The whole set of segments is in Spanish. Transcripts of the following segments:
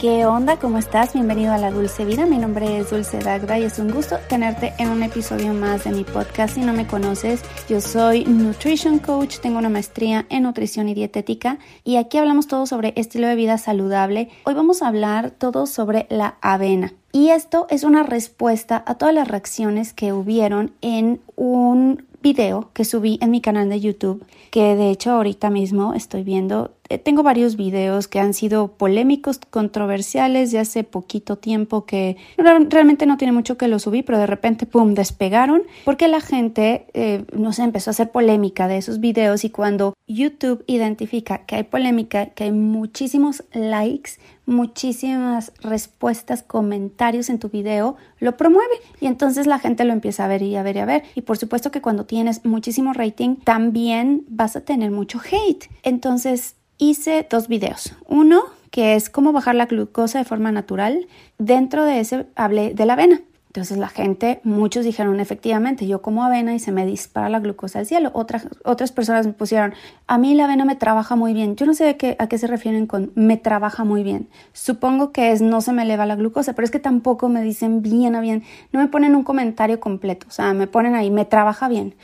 ¿Qué onda? ¿Cómo estás? Bienvenido a La Dulce Vida. Mi nombre es Dulce Dagda y es un gusto tenerte en un episodio más de mi podcast. Si no me conoces, yo soy Nutrition Coach, tengo una maestría en nutrición y dietética y aquí hablamos todo sobre estilo de vida saludable. Hoy vamos a hablar todo sobre la avena. Y esto es una respuesta a todas las reacciones que hubieron en un video que subí en mi canal de YouTube, que de hecho ahorita mismo estoy viendo tengo varios videos que han sido polémicos, controversiales de hace poquito tiempo que realmente no tiene mucho que lo subí, pero de repente, ¡pum!, despegaron porque la gente, eh, no sé, empezó a hacer polémica de esos videos y cuando YouTube identifica que hay polémica, que hay muchísimos likes, muchísimas respuestas, comentarios en tu video, lo promueve y entonces la gente lo empieza a ver y a ver y a ver. Y por supuesto que cuando tienes muchísimo rating, también vas a tener mucho hate. Entonces, hice dos videos. Uno que es cómo bajar la glucosa de forma natural. Dentro de ese hablé de la avena. Entonces la gente, muchos dijeron, efectivamente, yo como avena y se me dispara la glucosa al cielo. Otras, otras personas me pusieron, a mí la avena me trabaja muy bien. Yo no sé qué, a qué se refieren con me trabaja muy bien. Supongo que es no se me eleva la glucosa, pero es que tampoco me dicen bien a bien. No me ponen un comentario completo, o sea, me ponen ahí, me trabaja bien.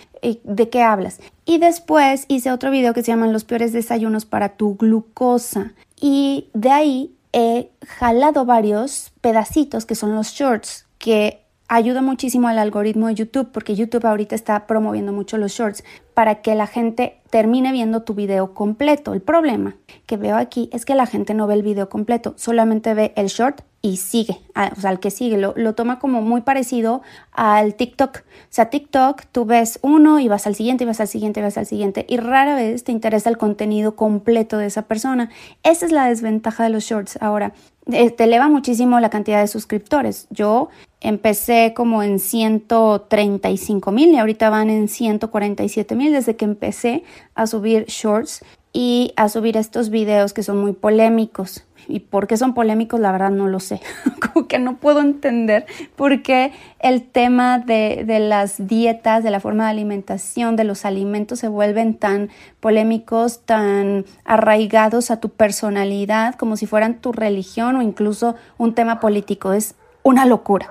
¿De qué hablas? Y después hice otro video que se llama Los peores desayunos para tu glucosa. Y de ahí he jalado varios pedacitos que son los shorts que ayuda muchísimo al algoritmo de YouTube porque YouTube ahorita está promoviendo mucho los shorts para que la gente termine viendo tu video completo. El problema que veo aquí es que la gente no ve el video completo, solamente ve el short y sigue, o sea, el que sigue, lo, lo, toma como muy parecido al TikTok. O sea, TikTok, tú ves uno y vas al siguiente, y vas al siguiente, y vas al siguiente, y rara vez te interesa el contenido completo de esa persona. Esa es la desventaja de los shorts. Ahora, eh, te eleva muchísimo la cantidad de suscriptores. Yo empecé como en 135 mil y ahorita van en 147 mil desde que empecé a subir shorts y a subir estos videos que son muy polémicos. Y por qué son polémicos, la verdad no lo sé. Como que no puedo entender por qué el tema de, de, las dietas, de la forma de alimentación, de los alimentos se vuelven tan polémicos, tan arraigados a tu personalidad, como si fueran tu religión o incluso un tema político. Es una locura.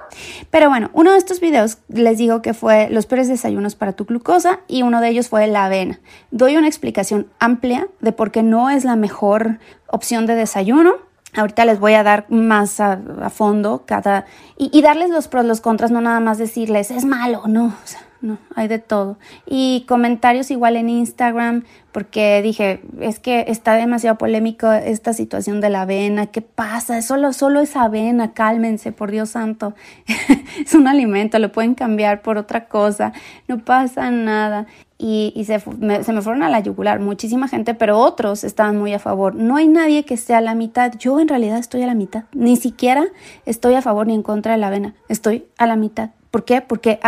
Pero bueno, uno de estos videos les digo que fue los peores desayunos para tu glucosa y uno de ellos fue la avena. Doy una explicación amplia de por qué no es la mejor opción de desayuno. Ahorita les voy a dar más a, fondo cada y, darles los pros, los contras, no nada más decirles es malo, no no, hay de todo. Y comentarios igual en Instagram, porque dije, es que está demasiado polémico esta situación de la avena, ¿qué pasa? Solo, solo es avena, cálmense, por Dios santo. es un alimento, lo pueden cambiar por otra cosa, no pasa nada. Y, y se, me, fueron a la yugular muchísima gente, pero otros estaban muy a favor. No hay nadie que esté a la mitad. Yo en realidad estoy a la mitad. Ni siquiera estoy a favor ni en contra de la avena. Estoy a la mitad. ¿Por qué? Porque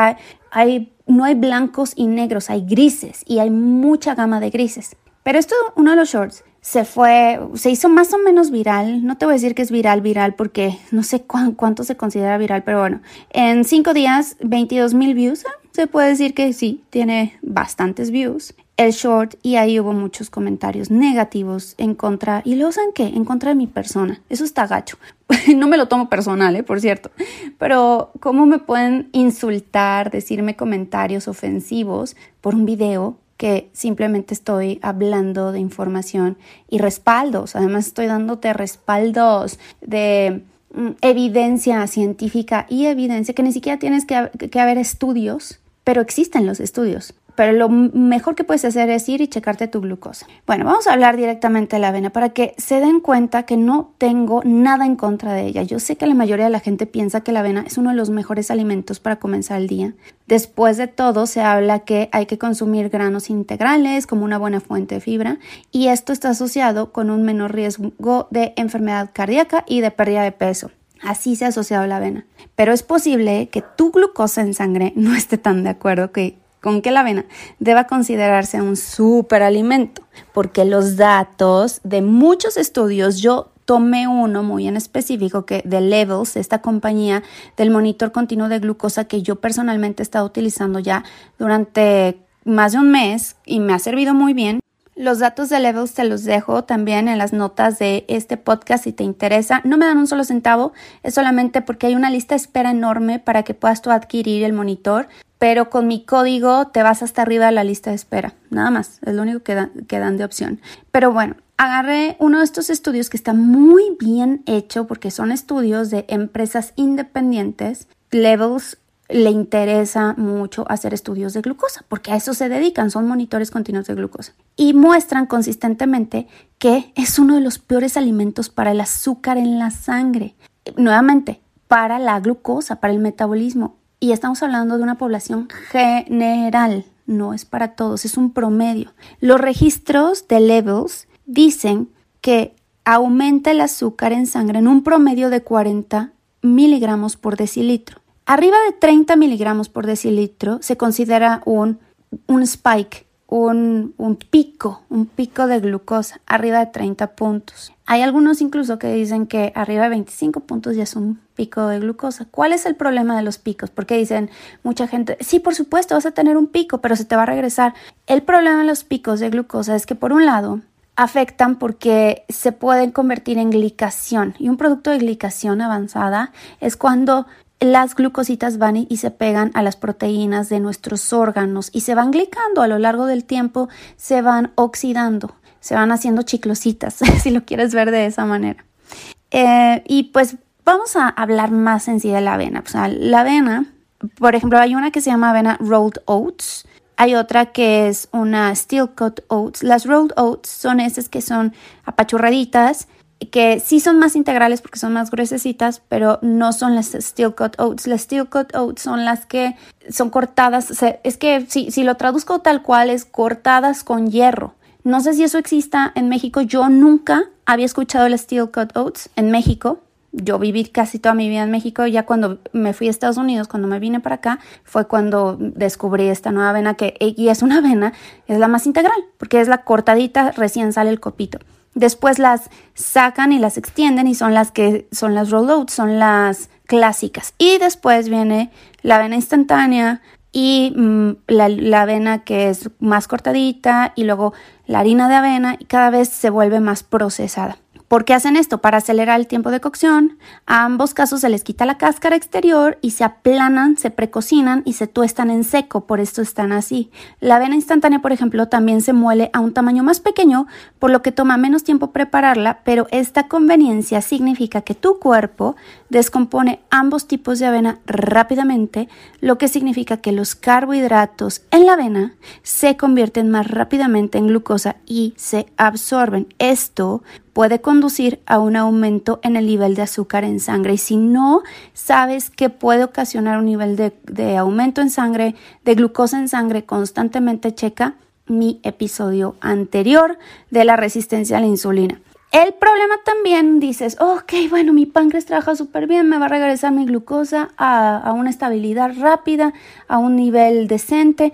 hay, no hay blancos y negros, hay grises y hay mucha gama de grises. Pero esto, uno de los shorts, se fue, se hizo más o menos viral. No te voy a decir que es viral, viral, porque no sé cuánto se considera viral, pero bueno, en cinco días, 22 mil views. Se puede decir que sí, tiene bastantes views el short y ahí hubo muchos comentarios negativos en contra, y lo usan qué? En contra de mi persona. Eso está gacho. no me lo tomo personal, ¿eh? por cierto. Pero ¿cómo me pueden insultar, decirme comentarios ofensivos por un video que simplemente estoy hablando de información y respaldos? Además estoy dándote respaldos de mm, evidencia científica y evidencia que ni siquiera tienes que, que haber estudios, pero existen los estudios pero lo mejor que puedes hacer es ir y checarte tu glucosa. Bueno, vamos a hablar directamente de la avena para que se den cuenta que no tengo nada en contra de ella. Yo sé que la mayoría de la gente piensa que la avena es uno de los mejores alimentos para comenzar el día. Después de todo, se habla que hay que consumir granos integrales como una buena fuente de fibra y esto está asociado con un menor riesgo de enfermedad cardíaca y de pérdida de peso. Así se ha asociado la avena. Pero es posible que tu glucosa en sangre no esté tan de acuerdo que con que la avena deba considerarse un superalimento, porque los datos de muchos estudios, yo tomé uno muy en específico que de Levels, esta compañía del monitor continuo de glucosa que yo personalmente he estado utilizando ya durante más de un mes y me ha servido muy bien. Los datos de Levels te los dejo también en las notas de este podcast si te interesa. No me dan un solo centavo, es solamente porque hay una lista de espera enorme para que puedas tú adquirir el monitor, pero con mi código te vas hasta arriba de la lista de espera. Nada más, es lo único que, dan de opción. Pero bueno, agarré uno de estos estudios que está muy bien hecho porque son estudios de empresas independientes. Levels le interesa mucho hacer estudios de glucosa, porque a eso se dedican, son monitores continuos de glucosa. Y muestran consistentemente que es uno de los peores alimentos para el azúcar en la sangre. Nuevamente, para la glucosa, para el metabolismo. Y estamos hablando de una población general, no es para todos, es un promedio. Los registros de levels dicen que aumenta el azúcar en sangre en un promedio de 40 miligramos por decilitro. Arriba de 30 miligramos por decilitro se considera un, un spike, un, pico, un pico de glucosa, arriba de 30 puntos. Hay algunos incluso que dicen que arriba de 25 puntos ya es un pico de glucosa. ¿Cuál es el problema de los picos? Porque dicen mucha gente, sí, por supuesto, vas a tener un pico, pero se te va a regresar. El problema de los picos de glucosa es que por un lado afectan porque se pueden convertir en glicación y un producto de glicación avanzada es cuando las glucositas van y se pegan a las proteínas de nuestros órganos y se van glicando a lo largo del tiempo, se van oxidando, se van haciendo chiclositas, si lo quieres ver de esa manera. Eh, y pues vamos a hablar más en sí de la avena. La avena, por ejemplo, hay una que se llama avena rolled oats. Hay otra que es una steel cut oats. Las rolled oats son esas que son apachurraditas que sí son más integrales porque son más gruesecitas, pero no son las steel cut oats. Las steel cut oats son las que son cortadas, es que si, si lo traduzco tal cual es cortadas con hierro. No sé si eso exista en México, yo nunca había escuchado las steel cut oats en México. Yo viví casi toda mi vida en México, ya cuando me fui a Estados Unidos, cuando me vine para acá, fue cuando descubrí esta nueva avena que, es una avena, es la más integral, porque es la cortadita, recién sale el copito. Después las sacan y las extienden y son las que son las rollouts, son las clásicas. Y después viene la avena instantánea y mm, la, la, avena que es más cortadita y luego la harina de avena y cada vez se vuelve más procesada. ¿Por qué hacen esto? Para acelerar el tiempo de cocción. A ambos casos se les quita la cáscara exterior y se aplanan, se precocinan y se tuestan en seco, por esto están así. La avena instantánea, por ejemplo, también se muele a un tamaño más pequeño, por lo que toma menos tiempo prepararla, pero esta conveniencia significa que tu cuerpo descompone ambos tipos de avena rápidamente, lo que significa que los carbohidratos en la avena se convierten más rápidamente en glucosa y se absorben. Esto puede conducir a un aumento en el nivel de azúcar en sangre. Y si no sabes que puede ocasionar un nivel de, aumento en sangre, de glucosa en sangre constantemente, checa mi episodio anterior de la resistencia a la insulina. El problema también dices, ok, bueno, mi páncreas trabaja súper bien, me va a regresar mi glucosa a, una estabilidad rápida, a un nivel decente,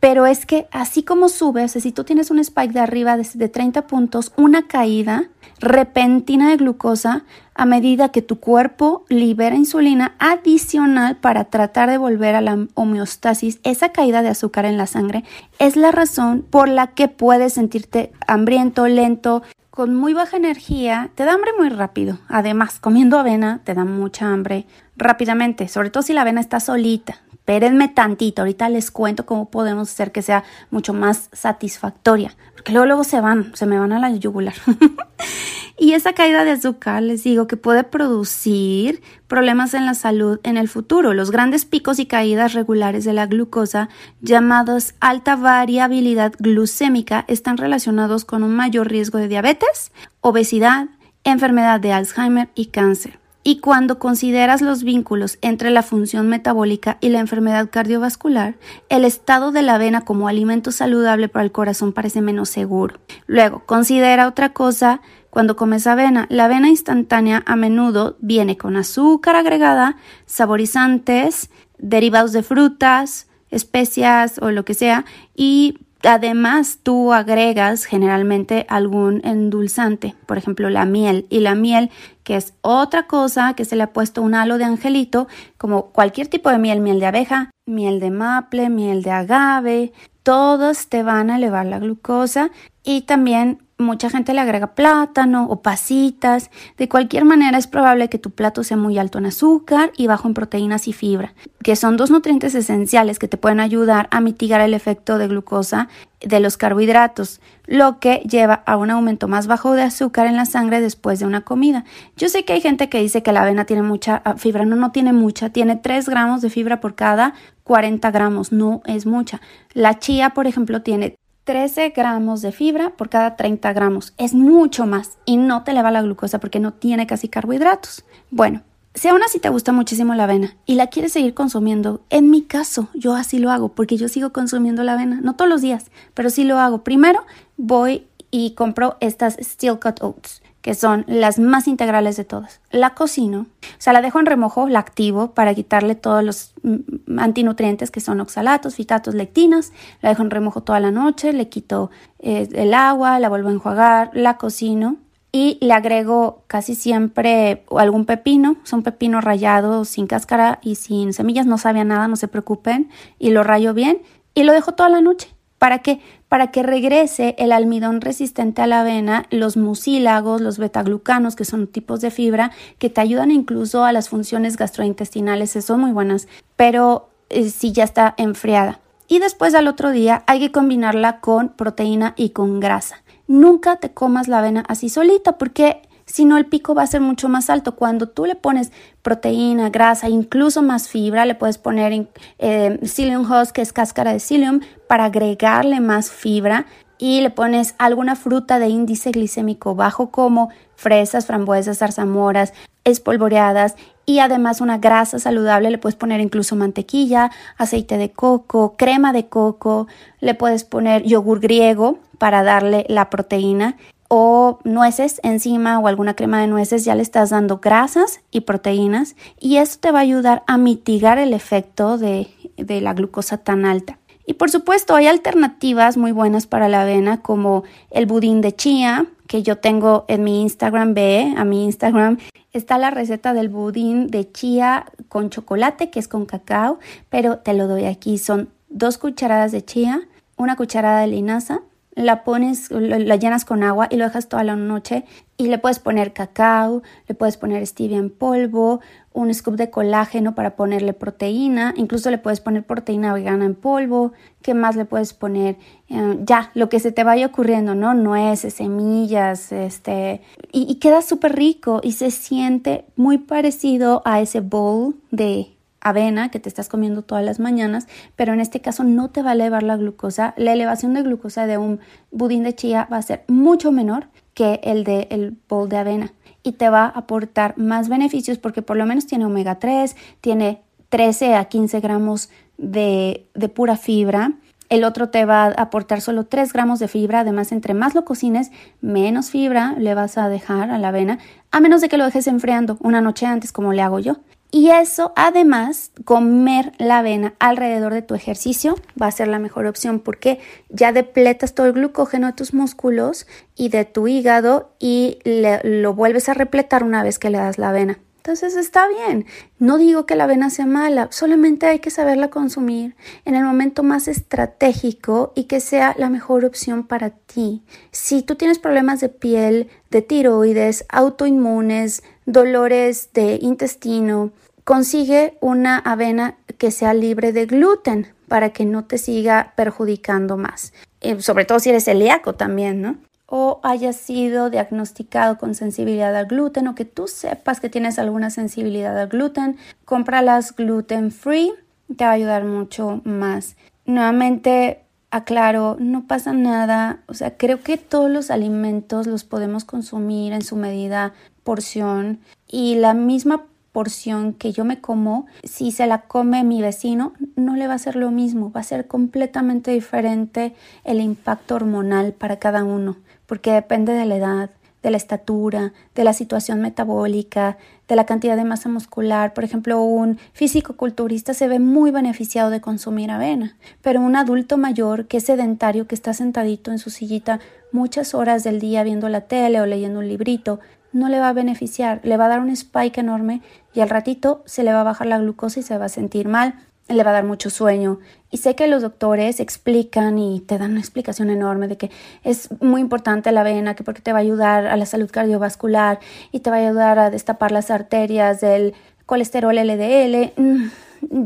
pero es que así como sube, o sea, si tú tienes un spike de arriba de, de 30 puntos, una caída repentina de glucosa a medida que tu cuerpo libera insulina adicional para tratar de volver a la homeostasis, esa caída de azúcar en la sangre es la razón por la que puedes sentirte hambriento, lento, con muy baja energía, te da hambre muy rápido. Además, comiendo avena te da mucha hambre rápidamente, sobre todo si la avena está solita. Espérenme tantito, ahorita les cuento cómo podemos hacer que sea mucho más satisfactoria, porque luego, luego se van, se me van a la yugular. y esa caída de azúcar, les digo, que puede producir problemas en la salud en el futuro. Los grandes picos y caídas regulares de la glucosa, llamados alta variabilidad glucémica, están relacionados con un mayor riesgo de diabetes, obesidad, enfermedad de Alzheimer y cáncer. Y cuando consideras los vínculos entre la función metabólica y la enfermedad cardiovascular, el estado de la avena como alimento saludable para el corazón parece menos seguro. Luego, considera otra cosa cuando comes avena. La avena instantánea a menudo viene con azúcar agregada, saborizantes, derivados de frutas, especias o lo que sea y Además, tú agregas generalmente algún endulzante, por ejemplo, la miel. Y la miel, que es otra cosa que se le ha puesto un halo de angelito, como cualquier tipo de miel, miel de abeja, miel de maple, miel de agave, todos te van a elevar la glucosa y también mucha gente le agrega plátano o pasitas. De cualquier manera es probable que tu plato sea muy alto en azúcar y bajo en proteínas y fibra, que son dos nutrientes esenciales que te pueden ayudar a mitigar el efecto de glucosa de los carbohidratos, lo que lleva a un aumento más bajo de azúcar en la sangre después de una comida. Yo sé que hay gente que dice que la avena tiene mucha ah, fibra, no, no tiene mucha, tiene 3 gramos de fibra por cada 40 gramos, no es mucha. La chía, por ejemplo, tiene 13 gramos de fibra por cada 30 gramos. Es mucho más y no te eleva la glucosa porque no tiene casi carbohidratos. Bueno, si aún así te gusta muchísimo la avena y la quieres seguir consumiendo, en mi caso yo así lo hago porque yo sigo consumiendo la avena, no todos los días, pero sí lo hago. Primero voy y compro estas Steel Cut Oats que son las más integrales de todas. La cocino, o sea, la dejo en remojo, la activo para quitarle todos los mm, antinutrientes que son oxalatos, fitatos, lectinas. La dejo en remojo toda la noche, le quito eh, el agua, la vuelvo a enjuagar, la cocino y le agrego casi siempre algún pepino, son pepino rallado sin cáscara y sin semillas, no sabe a nada, no se preocupen, y lo rayo bien y lo dejo toda la noche. ¿Para qué? Para que regrese el almidón resistente a la avena, los mucílagos, los betaglucanos, que son tipos de fibra, que te ayudan incluso a las funciones gastrointestinales, son muy buenas, pero eh, si ya está enfriada. Y después al otro día hay que combinarla con proteína y con grasa. Nunca te comas la avena así solita porque si no el pico va a ser mucho más alto. Cuando tú le pones proteína, grasa, incluso más fibra, le puedes poner eh, psyllium husk, que es cáscara de psyllium, para agregarle más fibra y le pones alguna fruta de índice glicémico bajo como fresas, frambuesas, zarzamoras, espolvoreadas y además una grasa saludable, le puedes poner incluso mantequilla, aceite de coco, crema de coco, le puedes poner yogur griego para darle la proteína o nueces encima o alguna crema de nueces, ya le estás dando grasas y proteínas y eso te va a ayudar a mitigar el efecto de, de la glucosa tan alta. Y por supuesto hay alternativas muy buenas para la avena como el budín de chía que yo tengo en mi Instagram, ve a mi Instagram está la receta del budín de chía con chocolate que es con cacao, pero te lo doy aquí, son dos cucharadas de chía, una cucharada de linaza, la pones, la llenas con agua y lo dejas toda la noche y le puedes poner cacao, le puedes poner stevia en polvo, un scoop de colágeno para ponerle proteína, incluso le puedes poner proteína vegana en polvo, ¿qué más le puedes poner? Eh, ya, lo que se te vaya ocurriendo, ¿no? Nueces, semillas, este, y, y queda súper rico y se siente muy parecido a ese bowl de avena que te estás comiendo todas las mañanas, pero en este caso no te va a elevar la glucosa. La elevación de glucosa de un budín de chía va a ser mucho menor que el de el bol de avena y te va a aportar más beneficios porque por lo menos tiene omega 3, tiene 13 a 15 gramos de, de pura fibra. El otro te va a aportar solo 3 gramos de fibra. Además, entre más lo cocines, menos fibra le vas a dejar a la avena, a menos de que lo dejes enfriando una noche antes, como le hago yo. Y eso, además, comer la avena alrededor de tu ejercicio va a ser la mejor opción porque ya depletas todo el glucógeno de tus músculos y de tu hígado y lo vuelves a repletar una vez que le das la avena. Entonces está bien. No digo que la avena sea mala, solamente hay que saberla consumir en el momento más estratégico y que sea la mejor opción para ti. Si tú tienes problemas de piel, de tiroides, autoinmunes, dolores de intestino, Consigue una avena que sea libre de gluten para que no te siga perjudicando más. Eh, sobre todo si eres celíaco también, ¿no? O hayas sido diagnosticado con sensibilidad al gluten o que tú sepas que tienes alguna sensibilidad al gluten, cómpralas gluten free, te va a ayudar mucho más. Nuevamente, aclaro, no pasa nada, o sea, creo que todos los alimentos los podemos consumir en su medida porción y la misma porción que yo me como, si se la come mi vecino, no le va a ser lo mismo, va a ser completamente diferente el impacto hormonal para cada uno, porque depende de la edad, de la estatura, de la situación metabólica, de la cantidad de masa muscular. Por ejemplo, un físico-culturista se ve muy beneficiado de consumir avena, pero un adulto mayor que es sedentario, que está sentadito en su sillita muchas horas del día viendo la tele o leyendo un librito, no le va a beneficiar, le va a dar un spike enorme y al ratito se le va a bajar la glucosa y se va a sentir mal, le va a dar mucho sueño. Y sé que los doctores explican y te dan una explicación enorme de que es muy importante la avena, que porque te va a ayudar a la salud cardiovascular y te va a ayudar a destapar las arterias del colesterol LDL. Mm,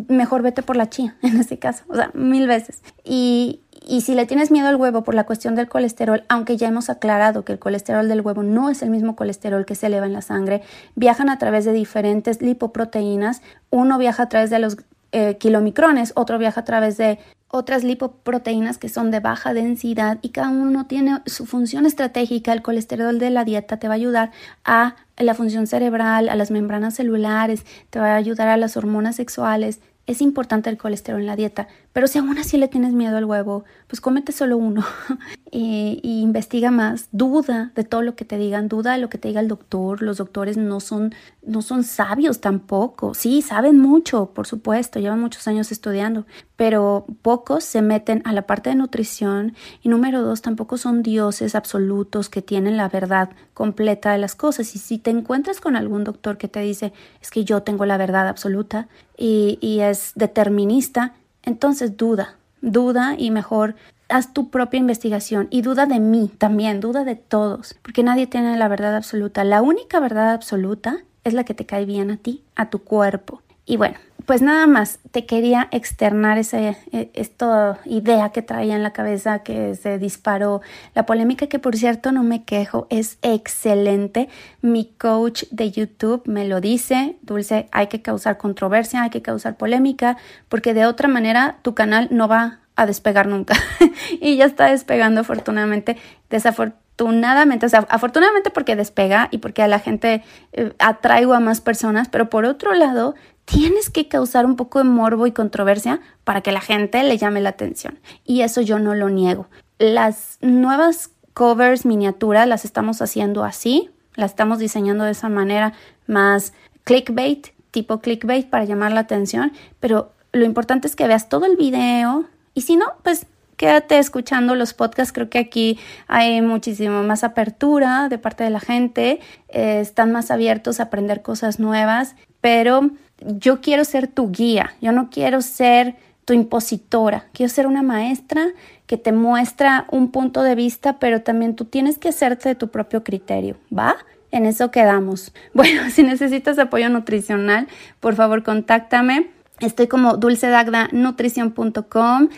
mejor vete por la chía en este caso, o sea, mil veces. Y, y si le tienes miedo al huevo por la cuestión del colesterol, aunque ya hemos aclarado que el colesterol del huevo no es el mismo colesterol que se eleva en la sangre, viajan a través de diferentes lipoproteínas. Uno viaja a través de los eh, kilomicrones, otro viaja a través de otras lipoproteínas que son de baja densidad y cada uno tiene su función estratégica. El colesterol de la dieta te va a ayudar a la función cerebral, a las membranas celulares, te va a ayudar a las hormonas sexuales, es importante el colesterol en la dieta, pero si aún así le tienes miedo al huevo, pues cómete solo uno y, investiga más, duda de todo lo que te digan, duda de lo que te diga el doctor. Los doctores no son, no son sabios tampoco. Sí, saben mucho, por supuesto, llevan muchos años estudiando, pero pocos se meten a la parte de nutrición y número dos, tampoco son dioses absolutos que tienen la verdad completa de las cosas. Y si te encuentras con algún doctor que te dice, es que yo tengo la verdad absoluta, y, es determinista, entonces duda, duda y mejor haz tu propia investigación y duda de mí también, duda de todos, porque nadie tiene la verdad absoluta. La única verdad absoluta es la que te cae bien a ti, a tu cuerpo. Y bueno, pues nada más, te quería externar esa e, esta idea que traía en la cabeza que se disparó. La polémica que por cierto no me quejo, es excelente. Mi coach de YouTube me lo dice, Dulce, hay que causar controversia, hay que causar polémica, porque de otra manera tu canal no va a despegar nunca. y ya está despegando afortunadamente, desafortunadamente, o sea, afortunadamente porque despega y porque a la gente eh, atraigo a más personas, pero por otro lado, tienes que causar un poco de morbo y controversia para que la gente le llame la atención. Y eso yo no lo niego. Las nuevas covers miniaturas las estamos haciendo así, las estamos diseñando de esa manera más clickbait, tipo clickbait para llamar la atención, pero lo importante es que veas todo el video y si no, pues quédate escuchando los podcasts. Creo que aquí hay muchísimo más apertura de parte de la gente. Eh, están más abiertos a aprender cosas nuevas, pero yo quiero ser tu guía, yo no quiero ser tu impositora, quiero ser una maestra que te muestra un punto de vista, pero también tú tienes que hacerte de tu propio criterio, ¿va? En eso quedamos. Bueno, si necesitas apoyo nutricional, por favor contáctame. Estoy como dulcedagdanutrición.com.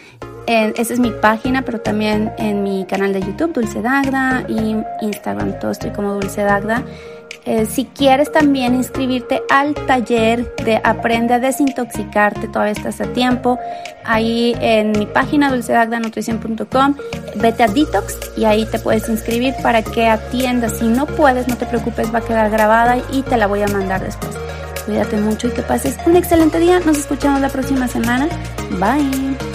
Eh, esa es mi página, pero también en mi canal de YouTube, Dulce Dagda, y Instagram, todo estoy como Dulce Dagda. Eh, si quieres también inscribirte al taller de Aprende a desintoxicarte, todavía estás a tiempo. Ahí en mi página dulcedagdanutrición.com, vete a Detox y ahí te puedes inscribir para que atiendas. Si no puedes, no te preocupes, va a quedar grabada y te la voy a mandar después. Cuídate mucho y que pases un excelente día. Nos escuchamos la próxima semana. Bye.